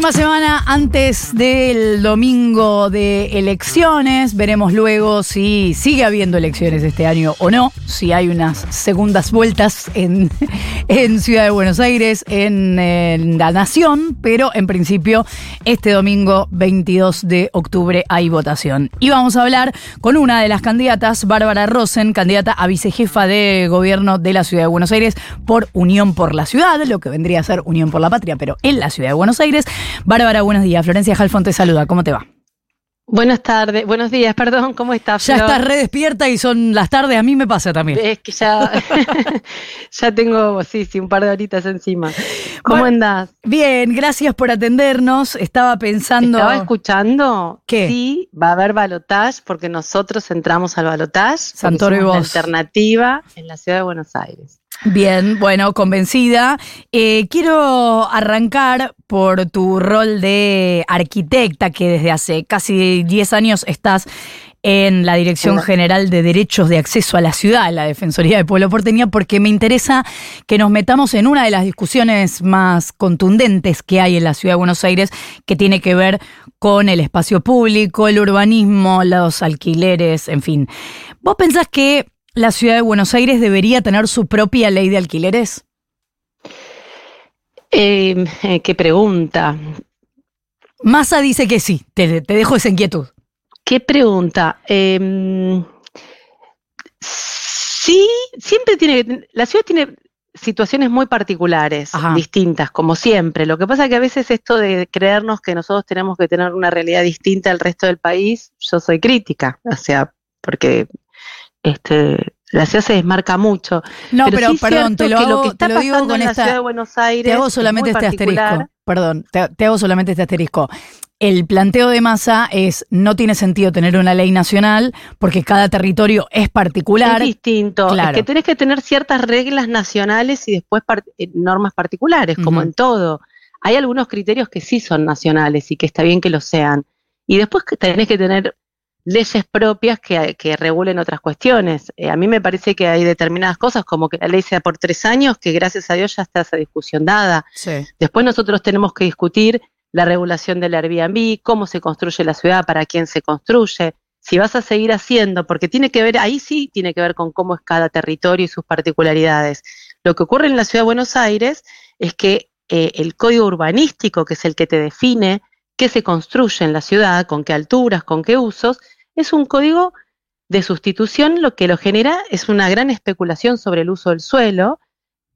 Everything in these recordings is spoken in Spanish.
Última semana antes del domingo de elecciones. Veremos luego si sigue habiendo elecciones este año o no. Si hay unas segundas vueltas en, en Ciudad de Buenos Aires, en, en la Nación. Pero en principio, este domingo 22 de octubre hay votación. Y vamos a hablar con una de las candidatas, Bárbara Rosen, candidata a vicejefa de gobierno de la Ciudad de Buenos Aires por Unión por la Ciudad, lo que vendría a ser Unión por la Patria, pero en la Ciudad de Buenos Aires. Bárbara, buenos días. Florencia Jalfón te saluda. ¿Cómo te va? Buenas tardes, buenos días, perdón, ¿cómo estás? Ya estás re despierta y son las tardes, a mí me pasa también. Es que ya, ya tengo, sí, sí, un par de horitas encima. ¿Cómo andás? Bien, gracias por atendernos. Estaba pensando. Estaba escuchando. ¿Qué? Sí, va a haber balotage porque nosotros entramos al balotage. Santoro y vos. alternativa en la ciudad de Buenos Aires. Bien, bueno, convencida. Eh, quiero arrancar por tu rol de arquitecta, que desde hace casi 10 años estás en la Dirección. General de Derechos de Acceso a la Ciudad, la Defensoría del Pueblo Porteña, porque me interesa que nos metamos en una de las discusiones más contundentes que hay en la Ciudad de Buenos Aires, que tiene que ver con el espacio público, el urbanismo, los alquileres, en fin. ¿Vos pensás que la Ciudad de Buenos Aires debería tener su propia ley de alquileres? Eh, eh, qué pregunta, Massa dice que sí, te, te dejo esa inquietud. qué pregunta. Eh, sí, siempre tiene, la ciudad tiene situaciones muy particulares, Ajá. distintas, como siempre. Lo que pasa es que a veces esto de creernos que nosotros tenemos que tener una realidad distinta al resto del país, yo soy crítica, o sea, porque este, la ciudad se desmarca mucho. No, pero, sí perdón, te lo, que hago, lo que está te lo digo pasando con en la esta. ciudad de Buenos Aires Te hago solamente este particular. asterisco. Perdón, te, te hago solamente este asterisco. El planteo de masa es no tiene sentido tener una ley nacional porque cada territorio es particular. Es distinto. Claro. Es que tenés que tener ciertas reglas nacionales y después eh, normas particulares, como en todo. Hay algunos criterios que sí son nacionales y que está bien que lo sean. Y después que tenés que tener leyes propias que, que regulen otras cuestiones. Eh, a mí me parece que hay determinadas cosas, como que la ley sea por tres años, que gracias a Dios ya está esa discusión dada. Sí. Después nosotros tenemos que discutir la regulación del Airbnb, cómo se construye la ciudad, para quién se construye, si vas a seguir haciendo, porque tiene que ver, ahí sí tiene que ver con cómo es cada territorio y sus particularidades. Lo que ocurre en la ciudad de Buenos Aires es que eh, el código urbanístico, que es el que te define qué se construye en la ciudad, con qué alturas, con qué usos, es un código de sustitución, lo que lo genera es una gran especulación sobre el uso del suelo,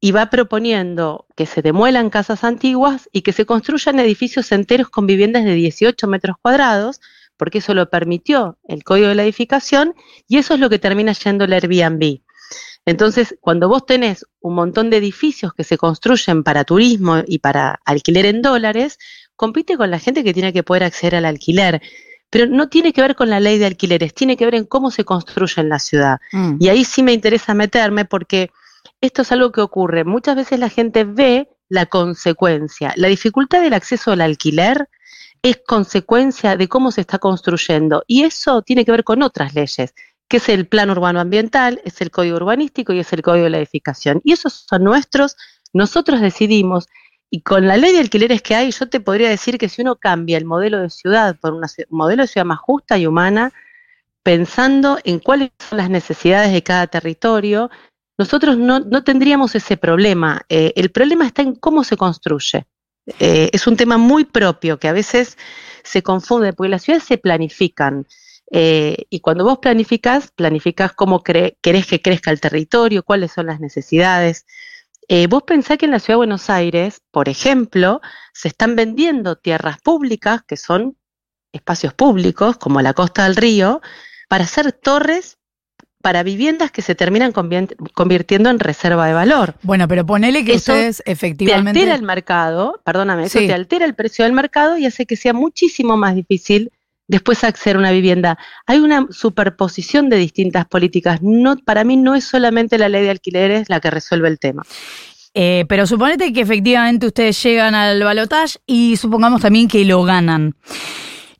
y va proponiendo que se demuelan casas antiguas y que se construyan edificios enteros con viviendas de 18 metros cuadrados, porque eso lo permitió el código de la edificación y eso es lo que termina yendo el Airbnb. Entonces, cuando vos tenés un montón de edificios que se construyen para turismo y para alquiler en dólares, compite con la gente que tiene que poder acceder al alquiler. Pero no tiene que ver con la ley de alquileres, tiene que ver en cómo se construye en la ciudad. Mm. Y ahí sí me interesa meterme porque esto es algo que ocurre. Muchas veces la gente ve la consecuencia. La dificultad del acceso al alquiler es consecuencia de cómo se está construyendo. Y eso tiene que ver con otras leyes, que es el plan urbano ambiental, es el código urbanístico y es el código de la edificación. Y esos son nuestros, nosotros decidimos. Y con la ley de alquileres que hay, yo te podría decir que si uno cambia el modelo de ciudad por una un modelo de ciudad más justa y humana, pensando en cuáles son las necesidades de cada territorio, nosotros no, tendríamos ese problema. Eh, el problema está en cómo se construye. Eh, es un tema muy propio que a veces se confunde, porque las ciudades se planifican. eh, y cuando vos planificás, planificás cómo querés que crezca el territorio, cuáles son las necesidades. Eh, vos pensás que en la ciudad de Buenos Aires, por ejemplo, se están vendiendo tierras públicas, que son espacios públicos, como la costa del río, para hacer torres para viviendas que se terminan convirtiendo en reserva de valor. Bueno, pero ponele que Eso ustedes Te efectivamente. altera el mercado, perdóname, eso te altera el precio del mercado y hace que sea muchísimo más difícil después acceder a una vivienda. Hay una superposición de distintas políticas. No, para mí no es solamente la ley de alquileres la que resuelve el tema. Eh, pero suponete que efectivamente ustedes llegan al balotaje y supongamos también que lo ganan.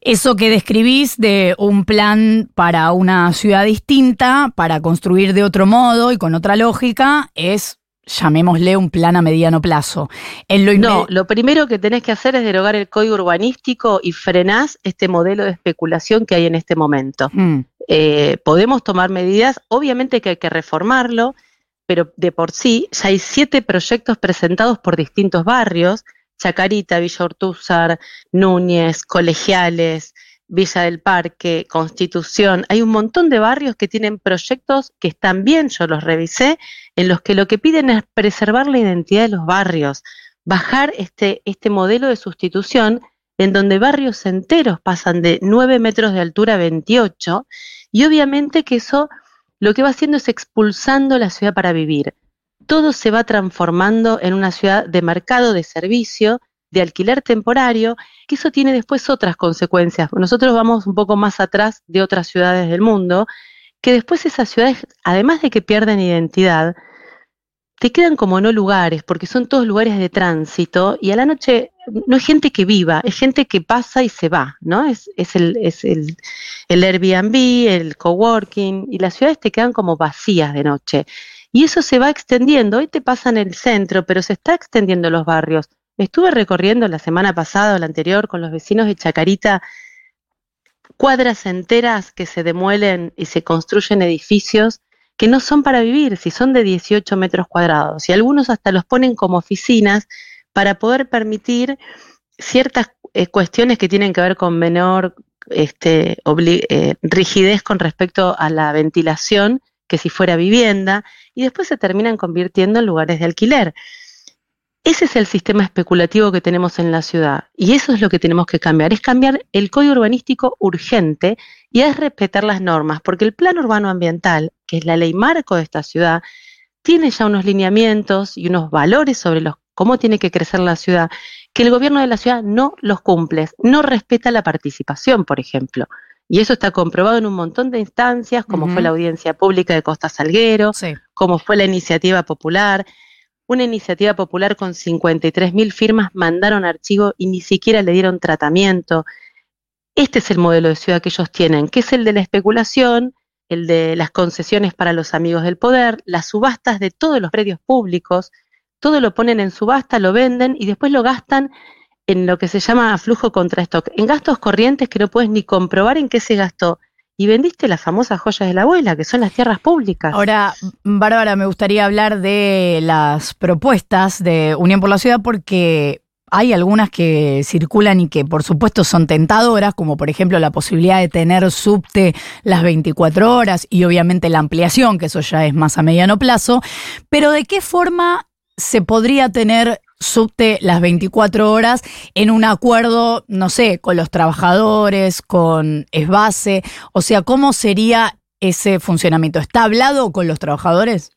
Eso que describís de un plan para una ciudad distinta, para construir de otro modo y con otra lógica, es llamémosle un plan a mediano plazo. En lo no, lo primero que tenés que hacer es derogar el código urbanístico y frenás este modelo de especulación que hay en este momento. Mm. Eh, podemos tomar medidas, obviamente que hay que reformarlo, pero de por sí ya hay siete proyectos presentados por distintos barrios, Chacarita, Villa Ortúzar, Núñez, Colegiales, Villa del Parque, Constitución, hay un montón de barrios que tienen proyectos que están bien, yo los revisé, en los que lo que piden es preservar la identidad de los barrios, bajar este, este modelo de sustitución en donde barrios enteros pasan de 9 metros de altura a 28, y obviamente que eso lo que va haciendo es expulsando la ciudad para vivir. Todo se va transformando en una ciudad de mercado de servicio, de alquiler temporario, que eso tiene después otras consecuencias. Nosotros vamos un poco más atrás de otras ciudades del mundo, que después esas ciudades, además de que pierden identidad, te quedan como no lugares, porque son todos lugares de tránsito y a la noche no es gente que viva, es gente que pasa y se va, ¿no? Es, es, el, es el, el Airbnb, el coworking y las ciudades te quedan como vacías de noche. Y eso se va extendiendo, hoy te pasa en el centro, pero se está extendiendo en los barrios. Estuve recorriendo la semana pasada o la anterior con los vecinos de Chacarita cuadras enteras que se demuelen y se construyen edificios que no son para vivir, si son de 18 metros cuadrados. Y algunos hasta los ponen como oficinas para poder permitir ciertas eh, cuestiones que tienen que ver con menor este, eh, rigidez con respecto a la ventilación que si fuera vivienda, y después se terminan convirtiendo en lugares de alquiler. Ese es el sistema especulativo que tenemos en la ciudad y eso es lo que tenemos que cambiar, es cambiar el código urbanístico urgente y es respetar las normas, porque el plan urbano ambiental, que es la ley marco de esta ciudad, tiene ya unos lineamientos y unos valores sobre los cómo tiene que crecer la ciudad, que el gobierno de la ciudad no los cumple, no respeta la participación, por ejemplo. Y eso está comprobado en un montón de instancias, como fue la audiencia pública de Costa Salguero, como fue la iniciativa popular, una iniciativa popular con 53.000 firmas mandaron archivo y ni siquiera le dieron tratamiento. Este es el modelo de ciudad que ellos tienen, que es el de la especulación, el de las concesiones para los amigos del poder, las subastas de todos los predios públicos, todo lo ponen en subasta, lo venden y después lo gastan en lo que se llama flujo contra stock, en gastos corrientes que no puedes ni comprobar en qué se gastó y vendiste las famosas joyas de la abuela, que son las tierras públicas. Ahora, Bárbara, me gustaría hablar de las propuestas de Unión por la Ciudad porque hay algunas que circulan y que por supuesto son tentadoras, como por ejemplo la posibilidad de tener subte las 24 horas y obviamente la ampliación, que eso ya es más a mediano plazo, pero ¿de qué forma se podría tener subte las 24 horas en un acuerdo, no sé, con los trabajadores, con Esbase, o sea, ¿cómo sería ese funcionamiento? ¿Está hablado con los trabajadores?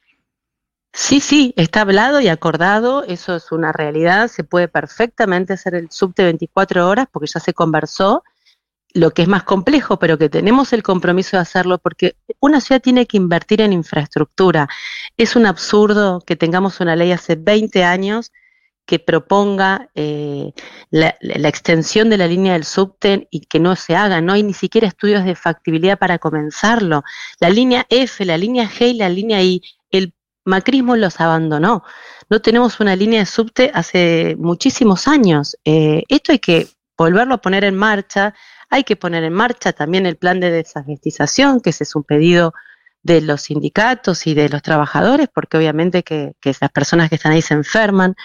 Sí, sí, está hablado y acordado, eso es una realidad, se puede perfectamente hacer el subte 24 horas porque ya se conversó, lo que es más complejo, pero que tenemos el compromiso de hacerlo porque una ciudad tiene que invertir en infraestructura. Es un absurdo que tengamos una ley hace 20 años que proponga eh, la, extensión de la línea del subte y que no se haga. No hay ni siquiera estudios de factibilidad para comenzarlo. La línea F, la línea G y la línea I, el macrismo los abandonó. No tenemos una línea de subte hace muchísimos años. Eh, esto hay que volverlo a poner en marcha. Hay que poner en marcha también el plan de desasbestización, que ese es un pedido de los sindicatos y de los trabajadores, porque obviamente que, que las personas que están ahí se enferman.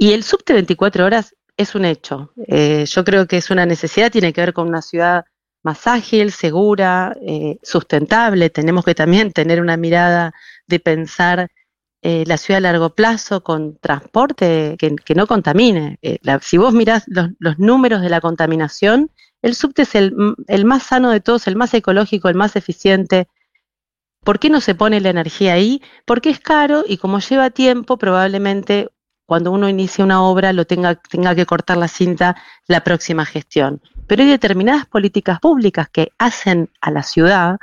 Y el subte 24 horas es un hecho. Eh, yo creo que es una necesidad, tiene que ver con una ciudad más ágil, segura, eh, sustentable. Tenemos que también tener una mirada de pensar eh, la ciudad a largo plazo con transporte que, no contamine. si vos mirás los, números de la contaminación, el subte es el, el más sano de todos, el más ecológico, el más eficiente. ¿Por qué no se pone la energía ahí? Porque es caro y como lleva tiempo, probablemente cuando uno inicia una obra lo tenga, tenga que cortar la cinta la próxima gestión. Pero hay determinadas políticas públicas que hacen a la ciudad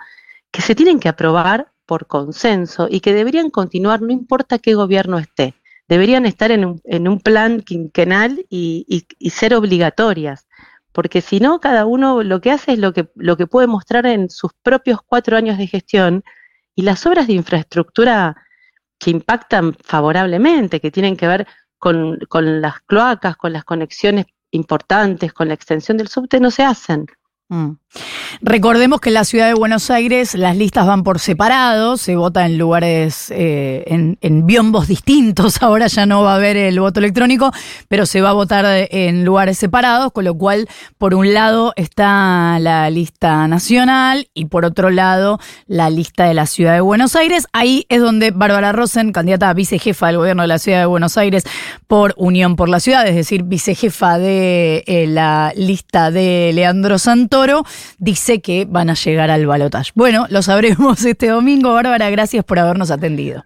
que se tienen que aprobar por consenso y que deberían continuar no importa qué gobierno esté. Deberían estar en un, plan quinquenal y, ser obligatorias, porque si no, cada uno lo que hace es lo que, lo que puede mostrar en sus propios cuatro años de gestión y las obras de infraestructura que impactan favorablemente, que tienen que ver con, con las cloacas, con las conexiones importantes, con la extensión del subte, no se hacen. Mm. Recordemos que en la ciudad de Buenos Aires las listas van por separado, se vota en lugares, eh, en, biombos distintos, ahora ya no va a haber el voto electrónico, pero se va a votar en lugares separados, con lo cual por un lado está la lista nacional y por otro lado la lista de la ciudad de Buenos Aires. Ahí es donde Bárbara Rosen, candidata a vicejefa del gobierno de la ciudad de Buenos Aires por Unión por la Ciudad, es decir, vicejefa de eh, la lista de Leandro Santos, Toro dice que van a llegar al balotaje. Bueno, lo sabremos este domingo. Bárbara, gracias por habernos atendido.